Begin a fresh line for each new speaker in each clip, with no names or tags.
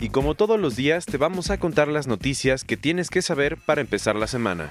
y como todos los días te vamos a contar las noticias que tienes que saber para empezar la semana.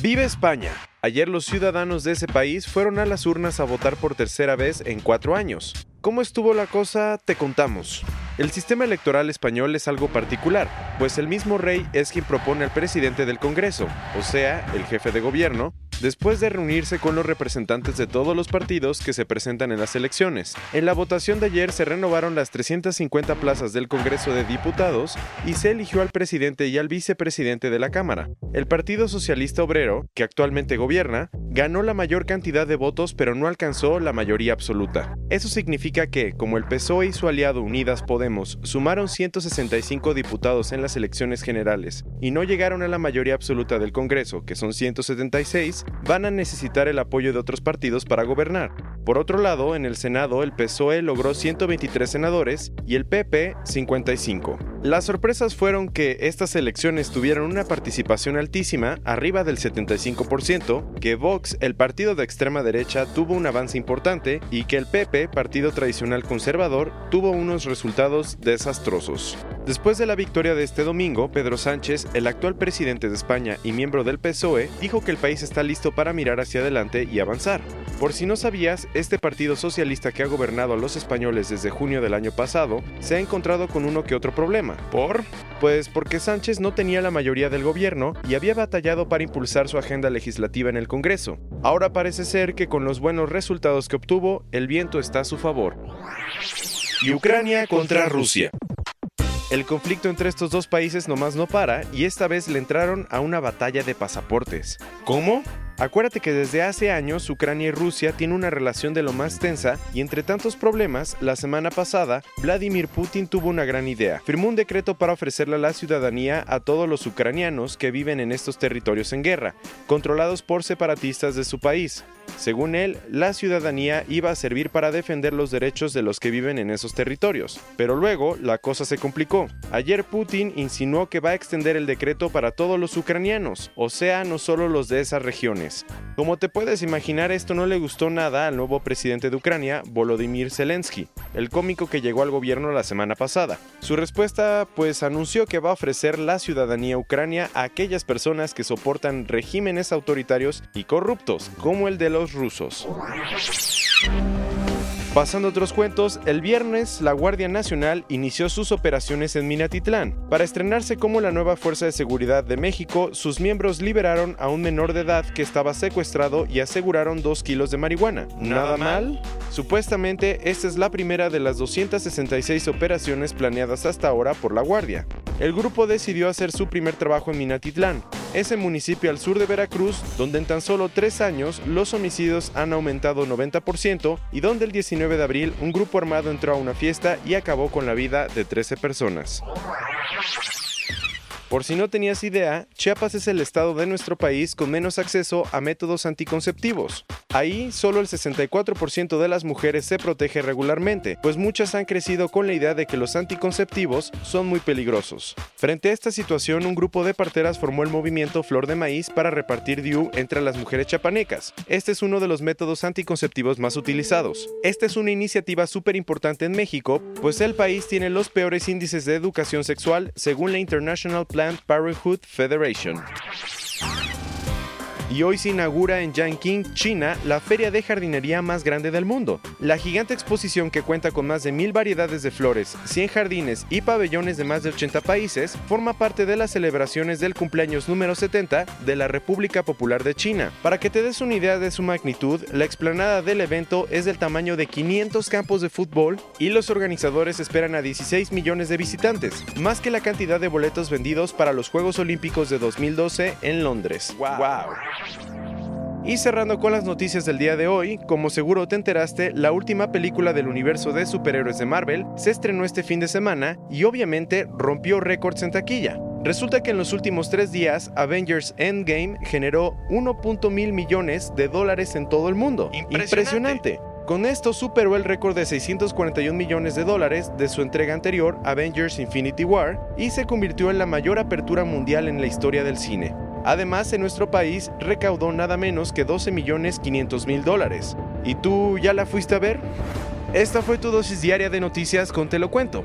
Vive España. Ayer los ciudadanos de ese país fueron a las urnas a votar por tercera vez en cuatro años. ¿Cómo estuvo la cosa? Te contamos. El sistema electoral español es algo particular, pues el mismo rey es quien propone al presidente del Congreso, o sea, el jefe de gobierno, después de reunirse con los representantes de todos los partidos que se presentan en las elecciones. En la votación de ayer se renovaron las 350 plazas del Congreso de Diputados y se eligió al presidente y al vicepresidente de la Cámara. El Partido Socialista Obrero, que actualmente gobierna, ganó la mayor cantidad de votos pero no alcanzó la mayoría absoluta. Eso significa que, como el PSOE y su aliado Unidas Podemos sumaron 165 diputados en las elecciones generales y no llegaron a la mayoría absoluta del Congreso, que son 176, van a necesitar el apoyo de otros partidos para gobernar. Por otro lado, en el Senado el PSOE logró 123 senadores y el PP 55. Las sorpresas fueron que estas elecciones tuvieron una participación altísima, arriba del 75%, que Vox, el partido de extrema derecha, tuvo un avance importante y que el PP, partido tradicional conservador, tuvo unos resultados desastrosos. Después de la victoria de este domingo, Pedro Sánchez, el actual presidente de España y miembro del PSOE, dijo que el país está listo para mirar hacia adelante y avanzar. Por si no sabías, este partido socialista que ha gobernado a los españoles desde junio del año pasado se ha encontrado con uno que otro problema. ¿Por? Pues porque Sánchez no tenía la mayoría del gobierno y había batallado para impulsar su agenda legislativa en el Congreso. Ahora parece ser que con los buenos resultados que obtuvo, el viento está a su favor. Y Ucrania contra Rusia. El conflicto entre estos dos países nomás no para y esta vez le entraron a una batalla de pasaportes. ¿Cómo? Acuérdate que desde hace años Ucrania y Rusia tienen una relación de lo más tensa y entre tantos problemas, la semana pasada, Vladimir Putin tuvo una gran idea. Firmó un decreto para ofrecerle la ciudadanía a todos los ucranianos que viven en estos territorios en guerra, controlados por separatistas de su país. Según él, la ciudadanía iba a servir para defender los derechos de los que viven en esos territorios. Pero luego, la cosa se complicó. Ayer Putin insinuó que va a extender el decreto para todos los ucranianos, o sea, no solo los de esas regiones. Como te puedes imaginar, esto no le gustó nada al nuevo presidente de Ucrania, Volodymyr Zelensky, el cómico que llegó al gobierno la semana pasada. Su respuesta, pues, anunció que va a ofrecer la ciudadanía ucrania a aquellas personas que soportan regímenes autoritarios y corruptos, como el de los rusos. Pasando a otros cuentos, el viernes la Guardia Nacional inició sus operaciones en Minatitlán. Para estrenarse como la nueva Fuerza de Seguridad de México, sus miembros liberaron a un menor de edad que estaba secuestrado y aseguraron 2 kilos de marihuana. ¿Nada mal? Supuestamente, esta es la primera de las 266 operaciones planeadas hasta ahora por la Guardia. El grupo decidió hacer su primer trabajo en Minatitlán, ese municipio al sur de Veracruz, donde en tan solo tres años los homicidios han aumentado 90% y donde el 19 de abril un grupo armado entró a una fiesta y acabó con la vida de 13 personas. Por si no tenías idea, Chiapas es el estado de nuestro país con menos acceso a métodos anticonceptivos. Ahí solo el 64% de las mujeres se protege regularmente, pues muchas han crecido con la idea de que los anticonceptivos son muy peligrosos. Frente a esta situación, un grupo de parteras formó el movimiento Flor de Maíz para repartir DIU entre las mujeres chapanecas. Este es uno de los métodos anticonceptivos más utilizados. Esta es una iniciativa súper importante en México, pues el país tiene los peores índices de educación sexual según la International Planned Parenthood Federation y hoy se inaugura en Yanqing, China, la feria de jardinería más grande del mundo. La gigante exposición que cuenta con más de mil variedades de flores, 100 jardines y pabellones de más de 80 países forma parte de las celebraciones del cumpleaños número 70 de la República Popular de China. Para que te des una idea de su magnitud, la explanada del evento es del tamaño de 500 campos de fútbol y los organizadores esperan a 16 millones de visitantes, más que la cantidad de boletos vendidos para los Juegos Olímpicos de 2012 en Londres. ¡Wow! Y cerrando con las noticias del día de hoy, como seguro te enteraste, la última película del universo de superhéroes de Marvel se estrenó este fin de semana y obviamente rompió récords en taquilla. Resulta que en los últimos tres días, Avengers Endgame generó 1.000 millones de dólares en todo el mundo. Impresionante. Con esto superó el récord de 641 millones de dólares de su entrega anterior, Avengers Infinity War, y se convirtió en la mayor apertura mundial en la historia del cine. Además, en nuestro país recaudó nada menos que 12 millones 500 mil dólares. ¿Y tú ya la fuiste a ver? Esta fue tu dosis diaria de noticias con Te lo cuento.